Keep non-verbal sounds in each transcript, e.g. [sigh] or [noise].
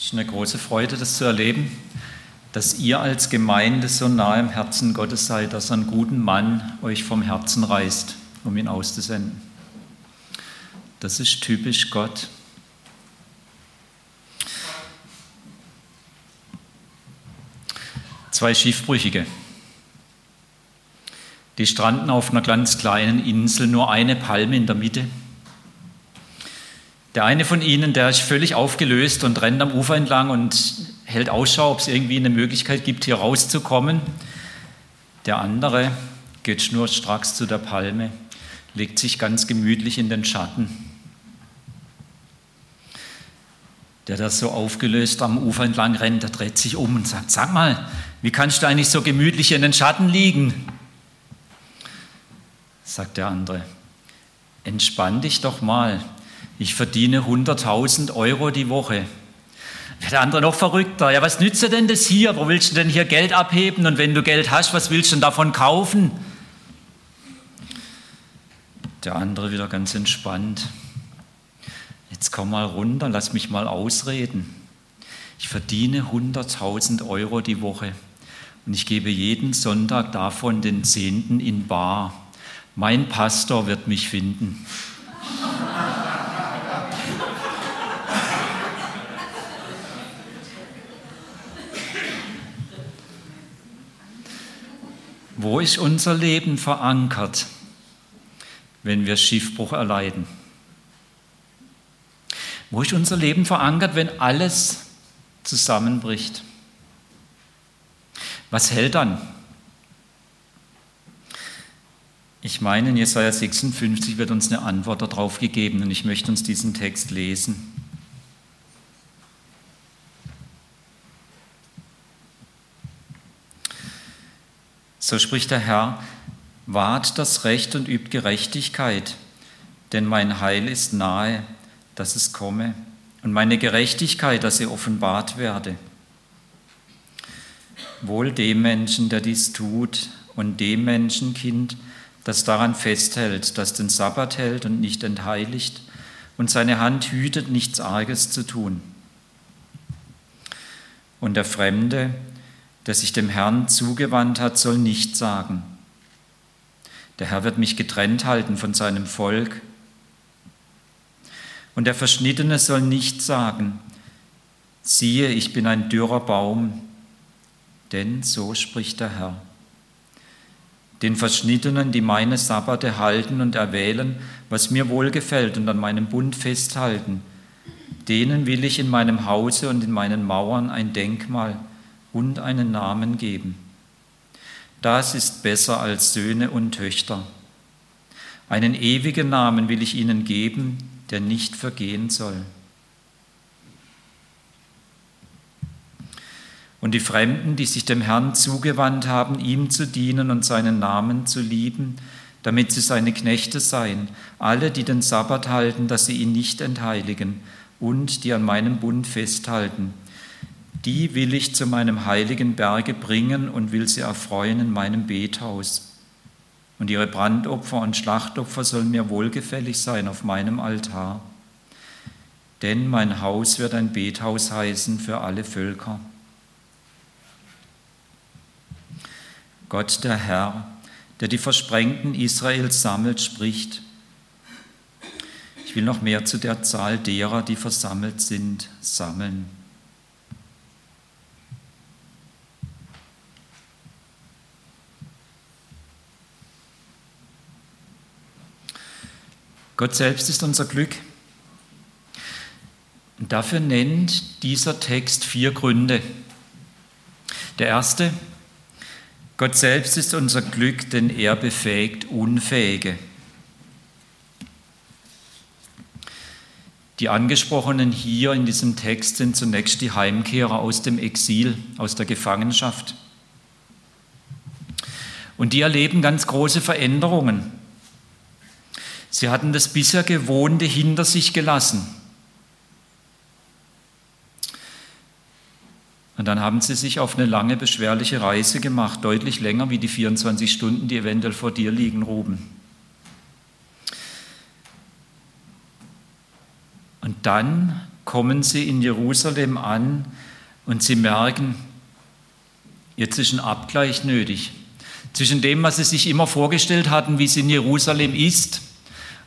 Es ist eine große Freude, das zu erleben, dass ihr als Gemeinde so nah im Herzen Gottes seid, dass ein guten Mann euch vom Herzen reißt, um ihn auszusenden. Das ist typisch Gott. Zwei Schiffbrüchige. Die stranden auf einer ganz kleinen Insel, nur eine Palme in der Mitte. Der eine von ihnen, der ist völlig aufgelöst und rennt am Ufer entlang und hält Ausschau, ob es irgendwie eine Möglichkeit gibt, hier rauszukommen. Der andere geht schnurstracks zu der Palme, legt sich ganz gemütlich in den Schatten. Der da so aufgelöst am Ufer entlang rennt, der dreht sich um und sagt, sag mal, wie kannst du eigentlich so gemütlich in den Schatten liegen? Sagt der andere, entspann dich doch mal, ich verdiene 100.000 Euro die Woche. Wäre der andere noch verrückter. Ja, was nützt dir denn das hier? Wo willst du denn hier Geld abheben? Und wenn du Geld hast, was willst du denn davon kaufen? Der andere wieder ganz entspannt. Jetzt komm mal runter, lass mich mal ausreden. Ich verdiene 100.000 Euro die Woche und ich gebe jeden Sonntag davon den Zehnten in Bar. Mein Pastor wird mich finden. Wo ist unser Leben verankert, wenn wir Schiffbruch erleiden? Wo ist unser Leben verankert, wenn alles zusammenbricht? Was hält dann? Ich meine, in Jesaja 56 wird uns eine Antwort darauf gegeben und ich möchte uns diesen Text lesen. So spricht der Herr, wahrt das Recht und übt Gerechtigkeit, denn mein Heil ist nahe, dass es komme, und meine Gerechtigkeit, dass sie offenbart werde. Wohl dem Menschen, der dies tut, und dem Menschenkind, das daran festhält, das den Sabbat hält und nicht entheiligt und seine Hand hütet, nichts Arges zu tun. Und der Fremde, der sich dem Herrn zugewandt hat, soll nicht sagen, der Herr wird mich getrennt halten von seinem Volk. Und der Verschnittene soll nicht sagen, siehe, ich bin ein dürrer Baum, denn so spricht der Herr. Den Verschnittenen, die meine Sabbate halten und erwählen, was mir wohlgefällt und an meinem Bund festhalten, denen will ich in meinem Hause und in meinen Mauern ein Denkmal und einen Namen geben. Das ist besser als Söhne und Töchter. Einen ewigen Namen will ich ihnen geben, der nicht vergehen soll. Und die Fremden, die sich dem Herrn zugewandt haben, ihm zu dienen und seinen Namen zu lieben, damit sie seine Knechte seien, alle, die den Sabbat halten, dass sie ihn nicht entheiligen und die an meinem Bund festhalten, die will ich zu meinem heiligen Berge bringen und will sie erfreuen in meinem Bethaus. Und ihre Brandopfer und Schlachtopfer sollen mir wohlgefällig sein auf meinem Altar. Denn mein Haus wird ein Bethaus heißen für alle Völker. Gott der Herr, der die Versprengten Israels sammelt, spricht, ich will noch mehr zu der Zahl derer, die versammelt sind, sammeln. Gott selbst ist unser Glück. Und dafür nennt dieser Text vier Gründe. Der erste, Gott selbst ist unser Glück, denn er befähigt Unfähige. Die angesprochenen hier in diesem Text sind zunächst die Heimkehrer aus dem Exil, aus der Gefangenschaft. Und die erleben ganz große Veränderungen. Sie hatten das bisher Gewohnte hinter sich gelassen. Und dann haben sie sich auf eine lange, beschwerliche Reise gemacht, deutlich länger wie die 24 Stunden, die eventuell vor dir liegen, Ruben. Und dann kommen sie in Jerusalem an und sie merken, jetzt ist ein Abgleich nötig zwischen dem, was sie sich immer vorgestellt hatten, wie es in Jerusalem ist,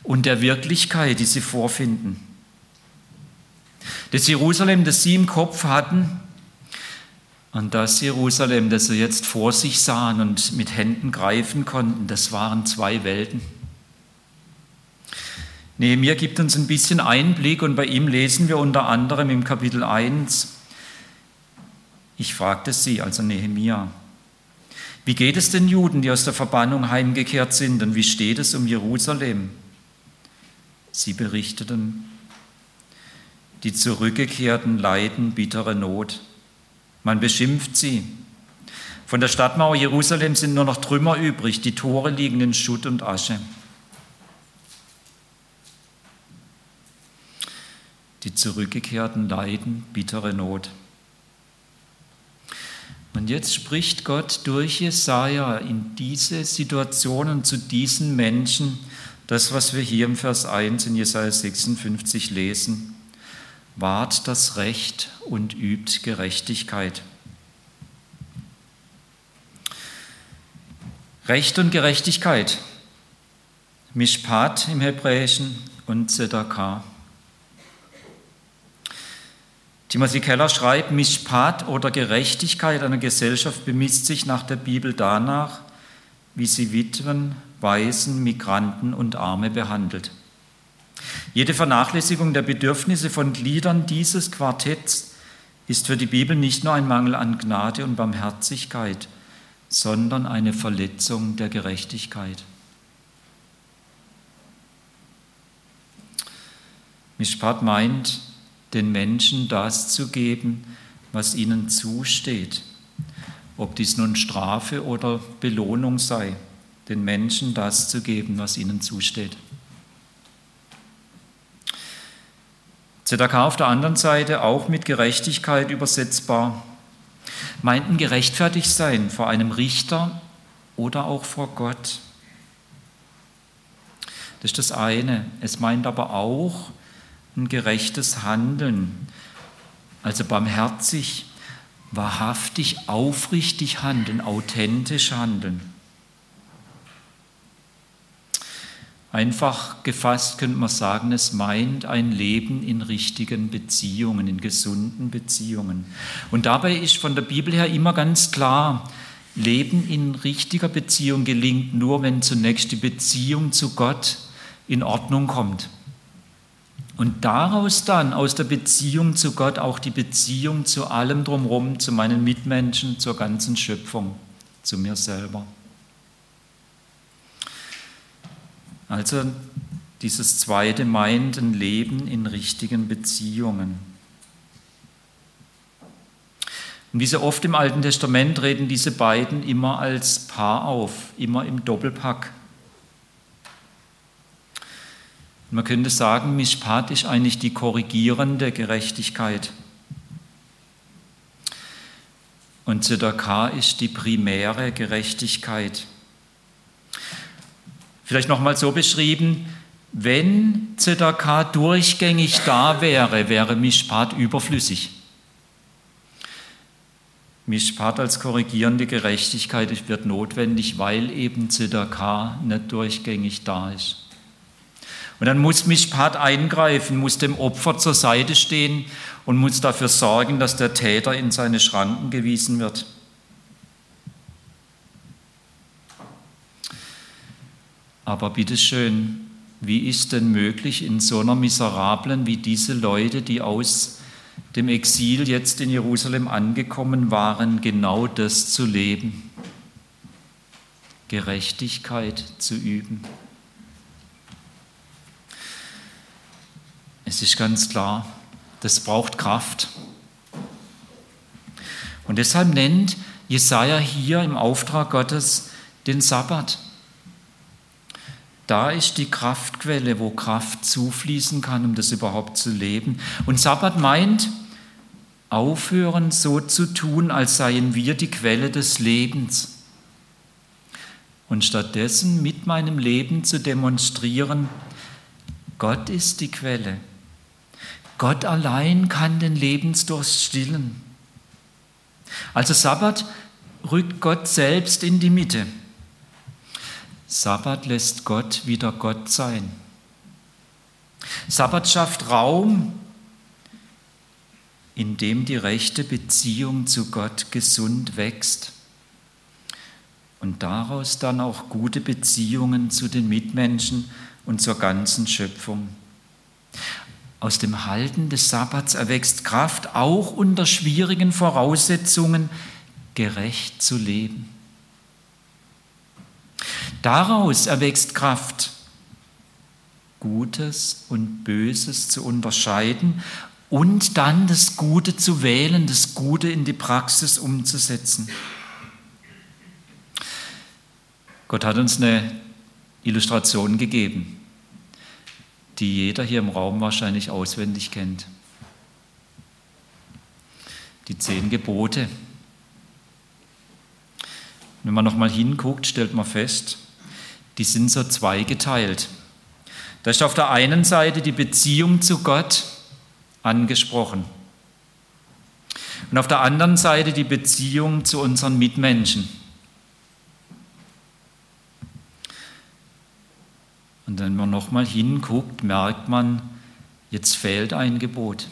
und der Wirklichkeit, die sie vorfinden. Das Jerusalem, das sie im Kopf hatten, und das Jerusalem, das sie jetzt vor sich sahen und mit Händen greifen konnten, das waren zwei Welten. Nehemiah gibt uns ein bisschen Einblick und bei ihm lesen wir unter anderem im Kapitel 1, ich fragte sie, also Nehemiah, wie geht es den Juden, die aus der Verbannung heimgekehrt sind und wie steht es um Jerusalem? Sie berichteten, die Zurückgekehrten leiden bittere Not. Man beschimpft sie. Von der Stadtmauer Jerusalem sind nur noch Trümmer übrig, die Tore liegen in Schutt und Asche. Die Zurückgekehrten leiden bittere Not. Und jetzt spricht Gott durch Jesaja in diese Situationen zu diesen Menschen, das, was wir hier im Vers 1 in Jesaja 56 lesen wahrt das Recht und übt Gerechtigkeit. Recht und Gerechtigkeit, Mishpat im Hebräischen und Zedakah. Timothy Keller schreibt, Mishpat oder Gerechtigkeit einer Gesellschaft bemisst sich nach der Bibel danach, wie sie Witwen, Waisen, Migranten und Arme behandelt. Jede Vernachlässigung der Bedürfnisse von Gliedern dieses Quartetts ist für die Bibel nicht nur ein Mangel an Gnade und Barmherzigkeit, sondern eine Verletzung der Gerechtigkeit. Mishpat meint, den Menschen das zu geben, was ihnen zusteht, ob dies nun Strafe oder Belohnung sei, den Menschen das zu geben, was ihnen zusteht. ZDK auf der anderen Seite auch mit Gerechtigkeit übersetzbar, meinten gerechtfertigt sein vor einem Richter oder auch vor Gott. Das ist das eine. Es meint aber auch ein gerechtes Handeln, also barmherzig, wahrhaftig, aufrichtig handeln, authentisch handeln. Einfach gefasst könnte man sagen, es meint ein Leben in richtigen Beziehungen, in gesunden Beziehungen. Und dabei ist von der Bibel her immer ganz klar, Leben in richtiger Beziehung gelingt nur, wenn zunächst die Beziehung zu Gott in Ordnung kommt. Und daraus dann, aus der Beziehung zu Gott, auch die Beziehung zu allem drumherum, zu meinen Mitmenschen, zur ganzen Schöpfung, zu mir selber. Also dieses zweite meint ein Leben in richtigen Beziehungen. Und wie so oft im Alten Testament treten diese beiden immer als Paar auf, immer im Doppelpack. man könnte sagen, Mishpat ist eigentlich die korrigierende Gerechtigkeit. Und Zedakah ist die primäre Gerechtigkeit. Vielleicht nochmal so beschrieben, wenn ZDK durchgängig da wäre, wäre Mishpat überflüssig. Mishpat als korrigierende Gerechtigkeit wird notwendig, weil eben ZDK nicht durchgängig da ist. Und dann muss Mishpat eingreifen, muss dem Opfer zur Seite stehen und muss dafür sorgen, dass der Täter in seine Schranken gewiesen wird. Aber bitteschön, wie ist denn möglich in so einer miserablen wie diese Leute, die aus dem Exil jetzt in Jerusalem angekommen waren, genau das zu leben? Gerechtigkeit zu üben. Es ist ganz klar, das braucht Kraft. Und deshalb nennt Jesaja hier im Auftrag Gottes den Sabbat. Da ist die Kraftquelle, wo Kraft zufließen kann, um das überhaupt zu leben. Und Sabbat meint, aufhören so zu tun, als seien wir die Quelle des Lebens. Und stattdessen mit meinem Leben zu demonstrieren, Gott ist die Quelle. Gott allein kann den Lebensdurst stillen. Also Sabbat rückt Gott selbst in die Mitte. Sabbat lässt Gott wieder Gott sein. Sabbat schafft Raum, in dem die rechte Beziehung zu Gott gesund wächst und daraus dann auch gute Beziehungen zu den Mitmenschen und zur ganzen Schöpfung. Aus dem Halten des Sabbats erwächst Kraft, auch unter schwierigen Voraussetzungen gerecht zu leben. Daraus erwächst Kraft, Gutes und Böses zu unterscheiden und dann das Gute zu wählen, das Gute in die Praxis umzusetzen. Gott hat uns eine Illustration gegeben, die jeder hier im Raum wahrscheinlich auswendig kennt. Die zehn Gebote. Wenn man nochmal hinguckt, stellt man fest, die sind so zweigeteilt. Da ist auf der einen Seite die Beziehung zu Gott angesprochen und auf der anderen Seite die Beziehung zu unseren Mitmenschen. Und wenn man nochmal hinguckt, merkt man, jetzt fehlt ein Gebot.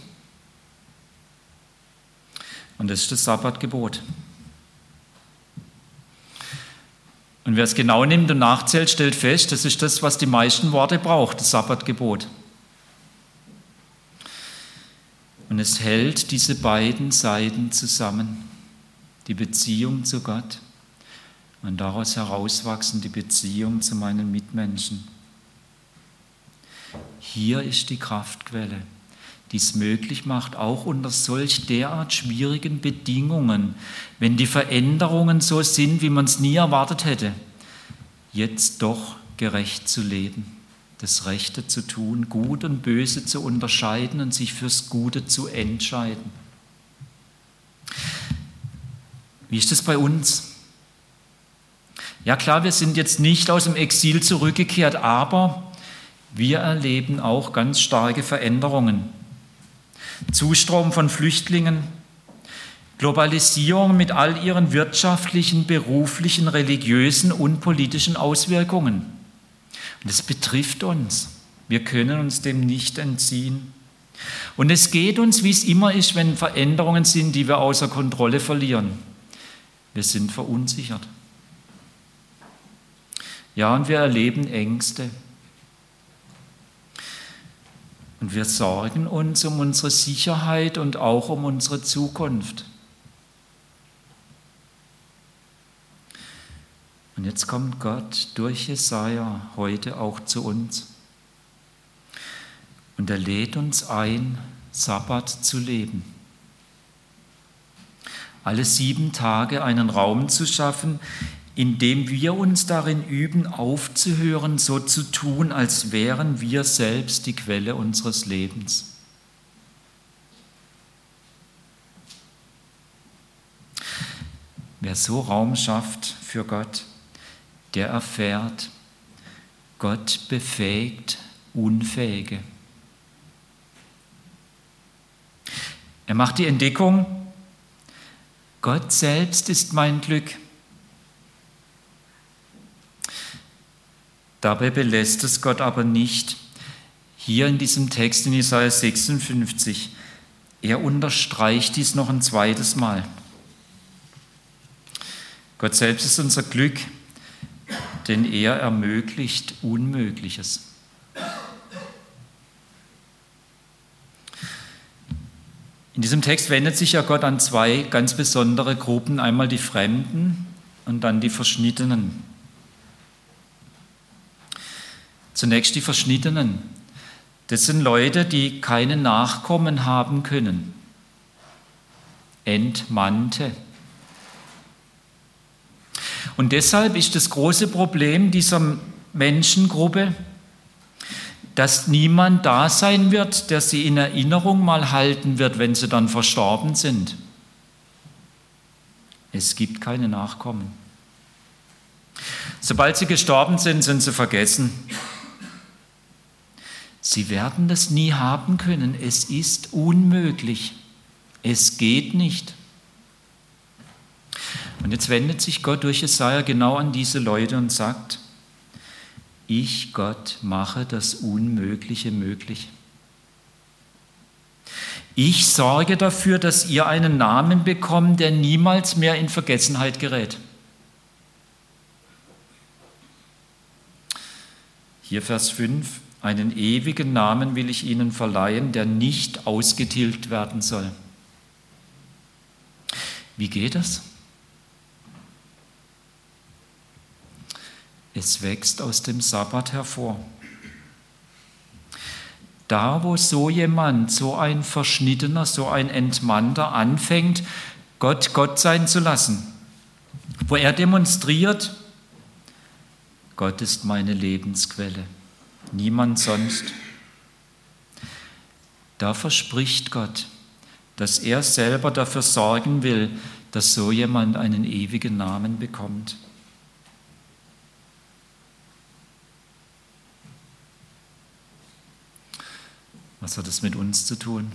Und das ist das Sabbatgebot. Und wer es genau nimmt und nachzählt, stellt fest, das ist das, was die meisten Worte braucht, das Sabbatgebot. Und es hält diese beiden Seiten zusammen, die Beziehung zu Gott und daraus herauswachsen die Beziehung zu meinen Mitmenschen. Hier ist die Kraftquelle die es möglich macht, auch unter solch derart schwierigen Bedingungen, wenn die Veränderungen so sind, wie man es nie erwartet hätte, jetzt doch gerecht zu leben, das Rechte zu tun, Gut und Böse zu unterscheiden und sich fürs Gute zu entscheiden. Wie ist es bei uns? Ja klar, wir sind jetzt nicht aus dem Exil zurückgekehrt, aber wir erleben auch ganz starke Veränderungen. Zustrom von Flüchtlingen, Globalisierung mit all ihren wirtschaftlichen, beruflichen, religiösen und politischen Auswirkungen. Und das betrifft uns. Wir können uns dem nicht entziehen. Und es geht uns, wie es immer ist, wenn Veränderungen sind, die wir außer Kontrolle verlieren. Wir sind verunsichert. Ja, und wir erleben Ängste. Und wir sorgen uns um unsere Sicherheit und auch um unsere Zukunft. Und jetzt kommt Gott durch Jesaja heute auch zu uns. Und er lädt uns ein, Sabbat zu leben. Alle sieben Tage einen Raum zu schaffen, indem wir uns darin üben, aufzuhören, so zu tun, als wären wir selbst die Quelle unseres Lebens. Wer so Raum schafft für Gott, der erfährt, Gott befähigt Unfähige. Er macht die Entdeckung, Gott selbst ist mein Glück. Dabei belässt es Gott aber nicht. Hier in diesem Text in Jesaja 56, er unterstreicht dies noch ein zweites Mal. Gott selbst ist unser Glück, denn er ermöglicht Unmögliches. In diesem Text wendet sich ja Gott an zwei ganz besondere Gruppen, einmal die Fremden und dann die Verschnittenen. Zunächst die Verschnittenen. Das sind Leute, die keine Nachkommen haben können. Entmannte. Und deshalb ist das große Problem dieser Menschengruppe, dass niemand da sein wird, der sie in Erinnerung mal halten wird, wenn sie dann verstorben sind. Es gibt keine Nachkommen. Sobald sie gestorben sind, sind sie vergessen. Sie werden das nie haben können. Es ist unmöglich. Es geht nicht. Und jetzt wendet sich Gott durch Jesaja genau an diese Leute und sagt, ich, Gott, mache das Unmögliche möglich. Ich sorge dafür, dass ihr einen Namen bekommt, der niemals mehr in Vergessenheit gerät. Hier Vers 5, einen ewigen Namen will ich ihnen verleihen, der nicht ausgetilgt werden soll. Wie geht das? Es wächst aus dem Sabbat hervor. Da, wo so jemand, so ein Verschnittener, so ein Entmannter anfängt, Gott Gott sein zu lassen, wo er demonstriert, Gott ist meine Lebensquelle, niemand sonst. Da verspricht Gott, dass er selber dafür sorgen will, dass so jemand einen ewigen Namen bekommt. Was hat es mit uns zu tun?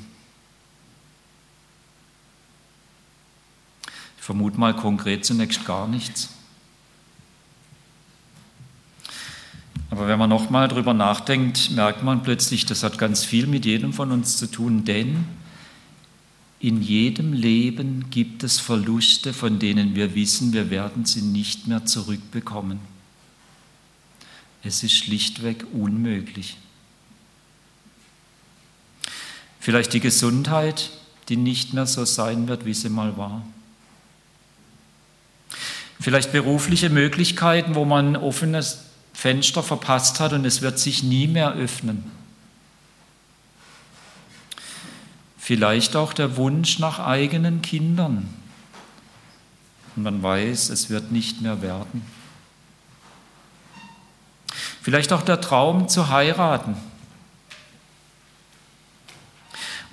Ich vermute mal konkret zunächst gar nichts. Aber wenn man nochmal drüber nachdenkt, merkt man plötzlich, das hat ganz viel mit jedem von uns zu tun, denn in jedem Leben gibt es Verluste, von denen wir wissen, wir werden sie nicht mehr zurückbekommen. Es ist schlichtweg unmöglich. Vielleicht die Gesundheit, die nicht mehr so sein wird, wie sie mal war. Vielleicht berufliche Möglichkeiten, wo man offenes Fenster verpasst hat und es wird sich nie mehr öffnen. Vielleicht auch der Wunsch nach eigenen Kindern. Und man weiß, es wird nicht mehr werden. Vielleicht auch der Traum zu heiraten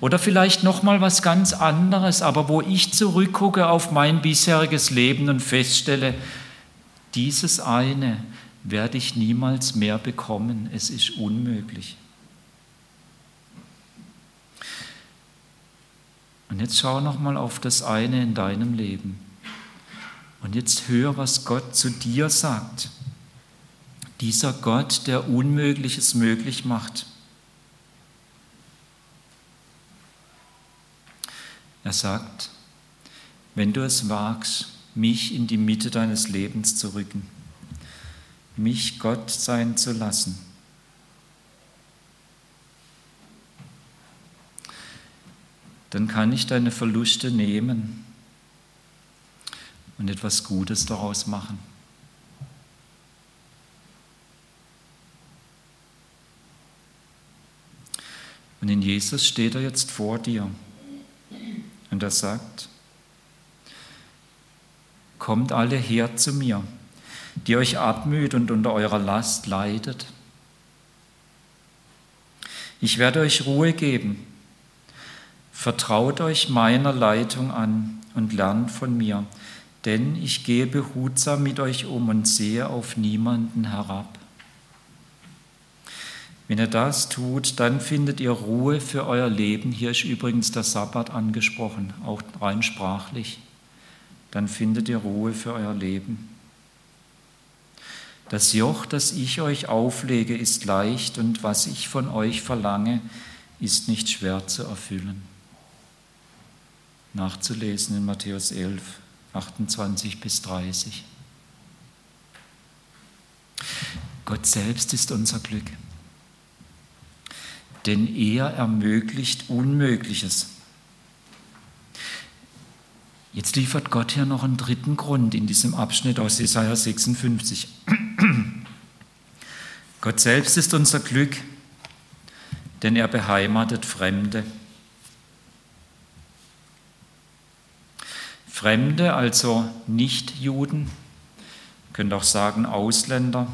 oder vielleicht noch mal was ganz anderes, aber wo ich zurückgucke auf mein bisheriges Leben und feststelle, dieses eine werde ich niemals mehr bekommen. Es ist unmöglich. Und jetzt schau noch mal auf das eine in deinem Leben. Und jetzt hör, was Gott zu dir sagt. Dieser Gott, der Unmögliches möglich macht. Er sagt, wenn du es wagst, mich in die Mitte deines Lebens zu rücken, mich Gott sein zu lassen, dann kann ich deine Verluste nehmen und etwas Gutes daraus machen. Und in Jesus steht er jetzt vor dir. Und er sagt, kommt alle her zu mir, die euch abmüht und unter eurer Last leidet. Ich werde euch Ruhe geben. Vertraut euch meiner Leitung an und lernt von mir, denn ich gehe behutsam mit euch um und sehe auf niemanden herab. Wenn ihr das tut, dann findet ihr Ruhe für euer Leben. Hier ist übrigens der Sabbat angesprochen, auch rein sprachlich. Dann findet ihr Ruhe für euer Leben. Das Joch, das ich euch auflege, ist leicht und was ich von euch verlange, ist nicht schwer zu erfüllen. Nachzulesen in Matthäus 11, 28 bis 30. Gott selbst ist unser Glück denn er ermöglicht Unmögliches. Jetzt liefert Gott hier noch einen dritten Grund in diesem Abschnitt aus Jesaja 56. [clears throat] Gott selbst ist unser Glück, denn er beheimatet Fremde. Fremde, also Nichtjuden, könnt auch sagen Ausländer,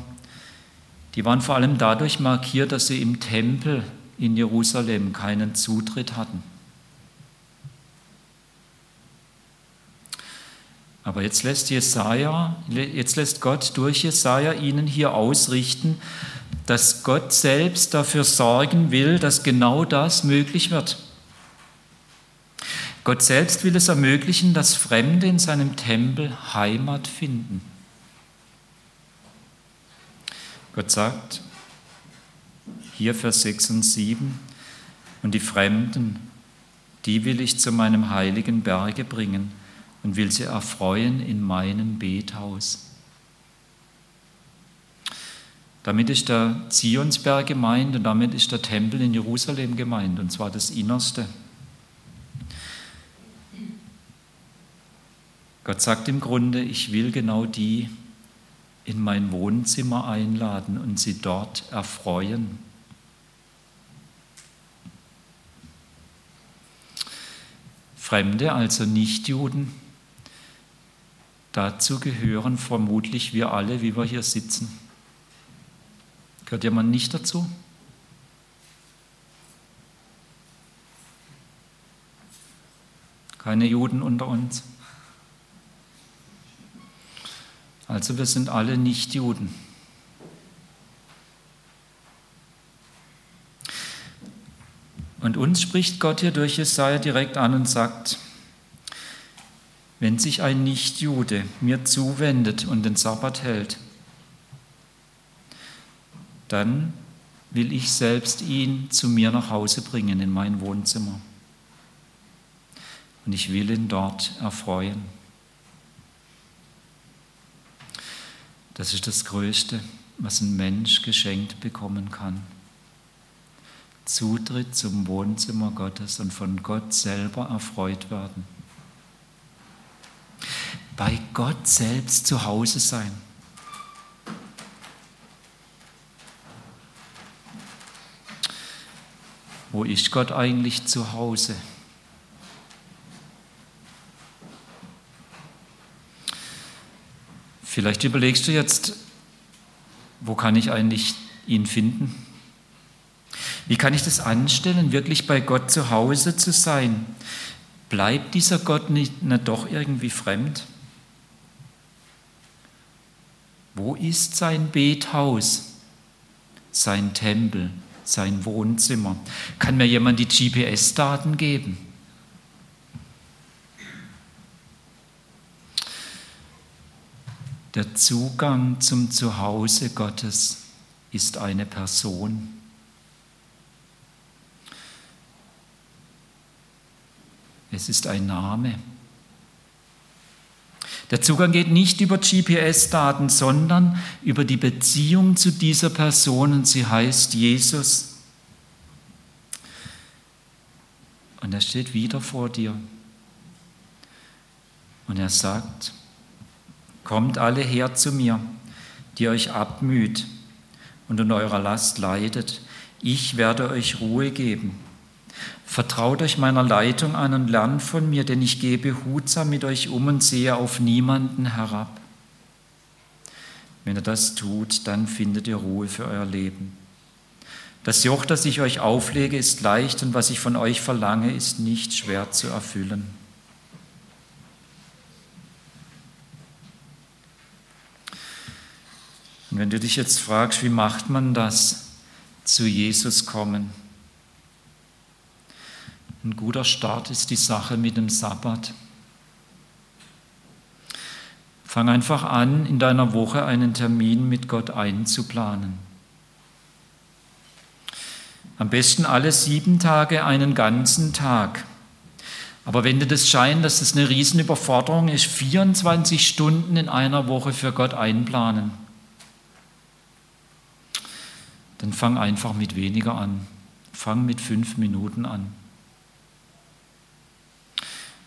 die waren vor allem dadurch markiert, dass sie im Tempel in Jerusalem keinen Zutritt hatten. Aber jetzt lässt Jesaja, jetzt lässt Gott durch Jesaja ihnen hier ausrichten, dass Gott selbst dafür sorgen will, dass genau das möglich wird. Gott selbst will es ermöglichen, dass Fremde in seinem Tempel Heimat finden. Gott sagt, hier Vers 6 und 7, und die Fremden, die will ich zu meinem heiligen Berge bringen und will sie erfreuen in meinem Bethaus. Damit ist der Zionsberg gemeint und damit ist der Tempel in Jerusalem gemeint, und zwar das Innerste. Gott sagt im Grunde, ich will genau die in mein Wohnzimmer einladen und sie dort erfreuen. Fremde, also Nichtjuden, dazu gehören vermutlich wir alle, wie wir hier sitzen. Gehört jemand nicht dazu? Keine Juden unter uns? Also wir sind alle nicht Juden. Und uns spricht Gott hier durch Jesaja direkt an und sagt, wenn sich ein Nichtjude mir zuwendet und den Sabbat hält, dann will ich selbst ihn zu mir nach Hause bringen in mein Wohnzimmer. Und ich will ihn dort erfreuen. Das ist das Größte, was ein Mensch geschenkt bekommen kann. Zutritt zum Wohnzimmer Gottes und von Gott selber erfreut werden. Bei Gott selbst zu Hause sein. Wo ist Gott eigentlich zu Hause? Vielleicht überlegst du jetzt, wo kann ich eigentlich ihn finden? Wie kann ich das anstellen, wirklich bei Gott zu Hause zu sein? Bleibt dieser Gott nicht, nicht doch irgendwie fremd? Wo ist sein Bethaus, sein Tempel, sein Wohnzimmer? Kann mir jemand die GPS-Daten geben? Der Zugang zum Zuhause Gottes ist eine Person. Es ist ein Name. Der Zugang geht nicht über GPS-Daten, sondern über die Beziehung zu dieser Person und sie heißt Jesus. Und er steht wieder vor dir. Und er sagt, Kommt alle her zu mir, die euch abmüht und in eurer Last leidet. Ich werde euch Ruhe geben. Vertraut euch meiner Leitung an und lernt von mir, denn ich gehe behutsam mit euch um und sehe auf niemanden herab. Wenn ihr das tut, dann findet ihr Ruhe für euer Leben. Das Joch, das ich euch auflege, ist leicht und was ich von euch verlange, ist nicht schwer zu erfüllen. Und wenn du dich jetzt fragst, wie macht man das, zu Jesus kommen? Ein guter Start ist die Sache mit dem Sabbat. Fang einfach an, in deiner Woche einen Termin mit Gott einzuplanen. Am besten alle sieben Tage einen ganzen Tag. Aber wenn dir das scheint, dass das eine Riesenüberforderung ist, 24 Stunden in einer Woche für Gott einplanen dann fang einfach mit weniger an. Fang mit fünf Minuten an.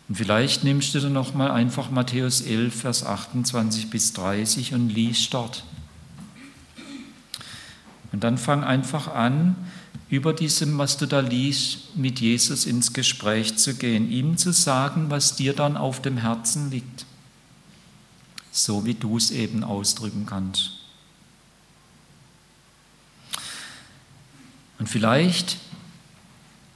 Und vielleicht nimmst du dann nochmal einfach Matthäus 11, Vers 28 bis 30 und liest dort. Und dann fang einfach an, über diesem, was du da liest, mit Jesus ins Gespräch zu gehen, ihm zu sagen, was dir dann auf dem Herzen liegt, so wie du es eben ausdrücken kannst. Und vielleicht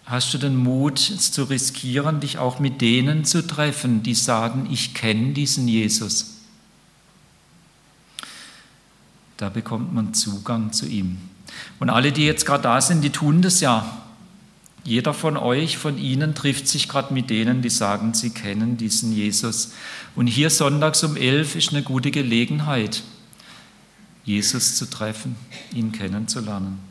hast du den Mut, es zu riskieren, dich auch mit denen zu treffen, die sagen, ich kenne diesen Jesus. Da bekommt man Zugang zu ihm. Und alle, die jetzt gerade da sind, die tun das ja. Jeder von euch, von Ihnen trifft sich gerade mit denen, die sagen, sie kennen diesen Jesus. Und hier sonntags um elf ist eine gute Gelegenheit, Jesus zu treffen, ihn kennenzulernen.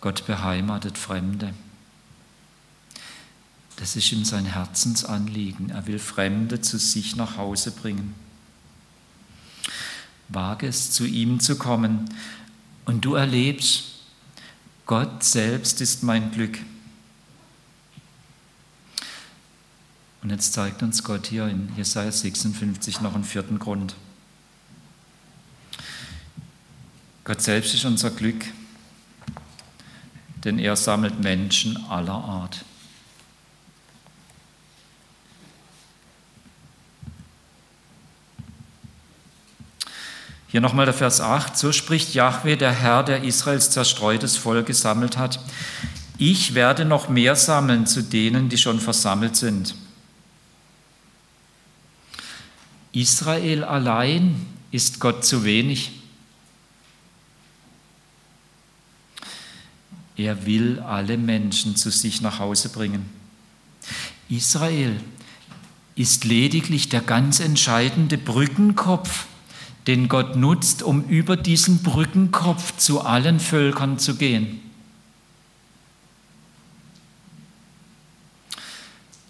Gott beheimatet Fremde. Das ist ihm sein Herzensanliegen. Er will Fremde zu sich nach Hause bringen. Wage es, zu ihm zu kommen und du erlebst, Gott selbst ist mein Glück. Und jetzt zeigt uns Gott hier in Jesaja 56 noch einen vierten Grund. Gott selbst ist unser Glück, denn er sammelt Menschen aller Art. Hier nochmal der Vers 8. So spricht Jahwe, der Herr, der Israels zerstreutes Volk gesammelt hat. Ich werde noch mehr sammeln zu denen, die schon versammelt sind. Israel allein ist Gott zu wenig. Er will alle Menschen zu sich nach Hause bringen. Israel ist lediglich der ganz entscheidende Brückenkopf den Gott nutzt, um über diesen Brückenkopf zu allen Völkern zu gehen.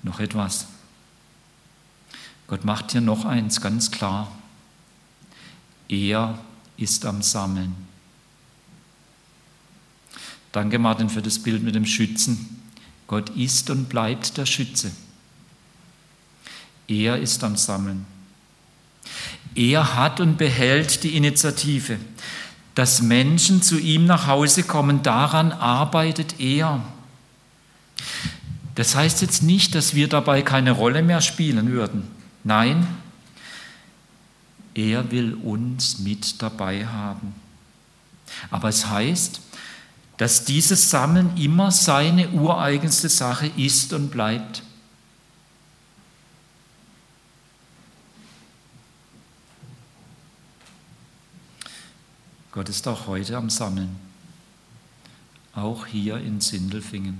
Noch etwas. Gott macht hier noch eins ganz klar. Er ist am Sammeln. Danke, Martin, für das Bild mit dem Schützen. Gott ist und bleibt der Schütze. Er ist am Sammeln. Er hat und behält die Initiative. Dass Menschen zu ihm nach Hause kommen, daran arbeitet er. Das heißt jetzt nicht, dass wir dabei keine Rolle mehr spielen würden. Nein, er will uns mit dabei haben. Aber es heißt, dass dieses Sammeln immer seine ureigenste Sache ist und bleibt. Gott ist auch heute am Sammeln, auch hier in Sindelfingen.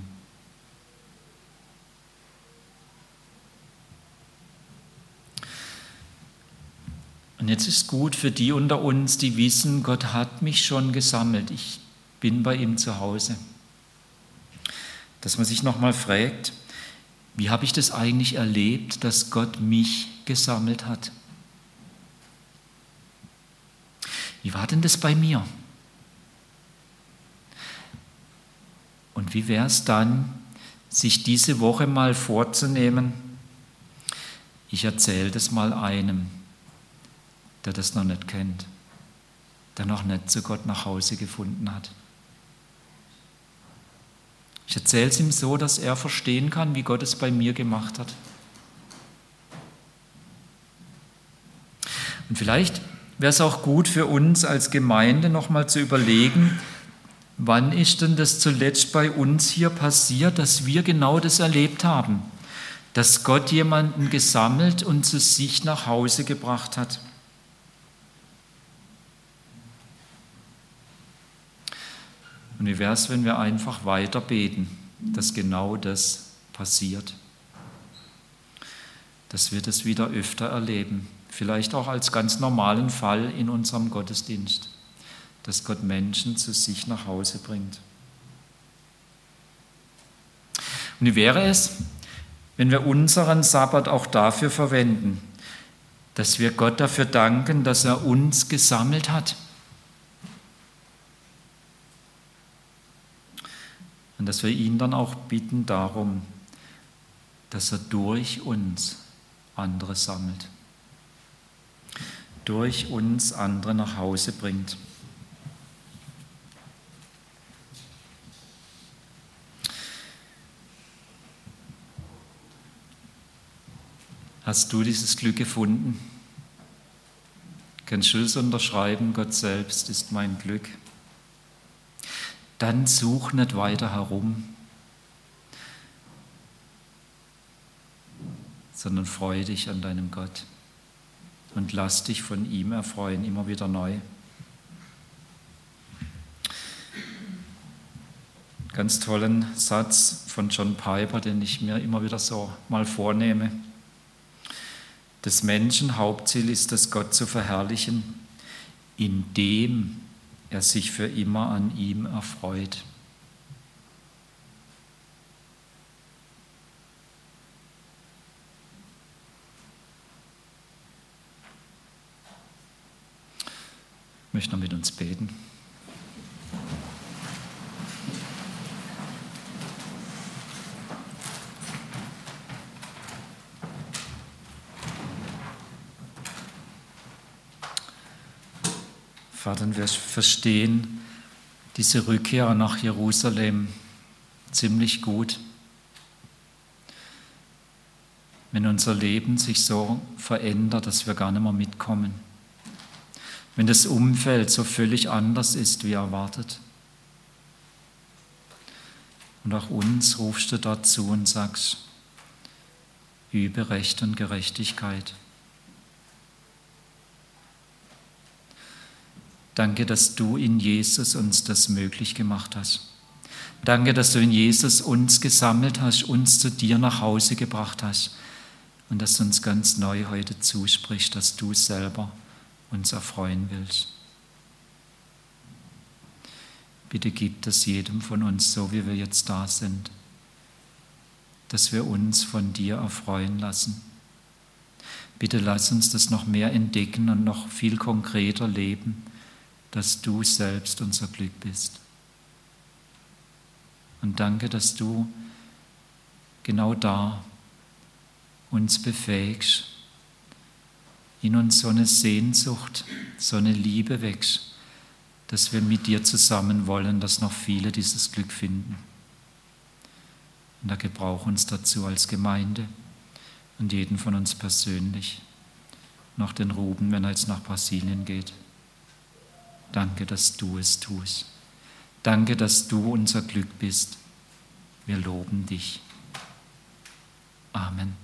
Und jetzt ist gut für die unter uns, die wissen, Gott hat mich schon gesammelt, ich bin bei ihm zu Hause. Dass man sich nochmal fragt, wie habe ich das eigentlich erlebt, dass Gott mich gesammelt hat? Wie war denn das bei mir? Und wie wäre es dann, sich diese Woche mal vorzunehmen, ich erzähle das mal einem, der das noch nicht kennt, der noch nicht zu Gott nach Hause gefunden hat. Ich erzähle es ihm so, dass er verstehen kann, wie Gott es bei mir gemacht hat. Und vielleicht wäre es auch gut für uns als Gemeinde nochmal zu überlegen, wann ist denn das zuletzt bei uns hier passiert, dass wir genau das erlebt haben, dass Gott jemanden gesammelt und zu sich nach Hause gebracht hat. Und wie wäre es, wenn wir einfach weiter beten, dass genau das passiert, dass wir das wieder öfter erleben vielleicht auch als ganz normalen Fall in unserem Gottesdienst, dass Gott Menschen zu sich nach Hause bringt. Und wie wäre es, wenn wir unseren Sabbat auch dafür verwenden, dass wir Gott dafür danken, dass er uns gesammelt hat? Und dass wir ihn dann auch bitten darum, dass er durch uns andere sammelt durch uns andere nach Hause bringt. Hast du dieses Glück gefunden? Kannst du es unterschreiben, Gott selbst ist mein Glück? Dann such nicht weiter herum, sondern freue dich an deinem Gott. und lass dich von ihm erfreuen, immer wieder neu. Ganz tollen Satz von John Piper, den ich mir immer wieder so mal vornehme. Des Menschen Hauptziel ist es, Gott zu verherrlichen, indem er sich für immer an ihm erfreut. Ich möchte noch mit uns beten. Vater, wir verstehen diese Rückkehr nach Jerusalem ziemlich gut. Wenn unser Leben sich so verändert, dass wir gar nicht mehr mitkommen. Wenn das Umfeld so völlig anders ist wie erwartet. Und auch uns rufst du dazu und sagst, übe Recht und Gerechtigkeit. Danke, dass du in Jesus uns das möglich gemacht hast. Danke, dass du in Jesus uns gesammelt hast, uns zu dir nach Hause gebracht hast und dass du uns ganz neu heute zusprichst, dass du selber uns erfreuen willst. Bitte gib das jedem von uns, so wie wir jetzt da sind, dass wir uns von dir erfreuen lassen. Bitte lass uns das noch mehr entdecken und noch viel konkreter leben dass du selbst unser Glück bist. Und danke, dass du genau da uns befähigst, in uns so eine Sehnsucht, so eine Liebe wächst, dass wir mit dir zusammen wollen, dass noch viele dieses Glück finden. Und da gebrauch uns dazu als Gemeinde und jeden von uns persönlich. Noch den Ruben, wenn er jetzt nach Brasilien geht. Danke, dass du es tust. Danke, dass du unser Glück bist. Wir loben dich. Amen.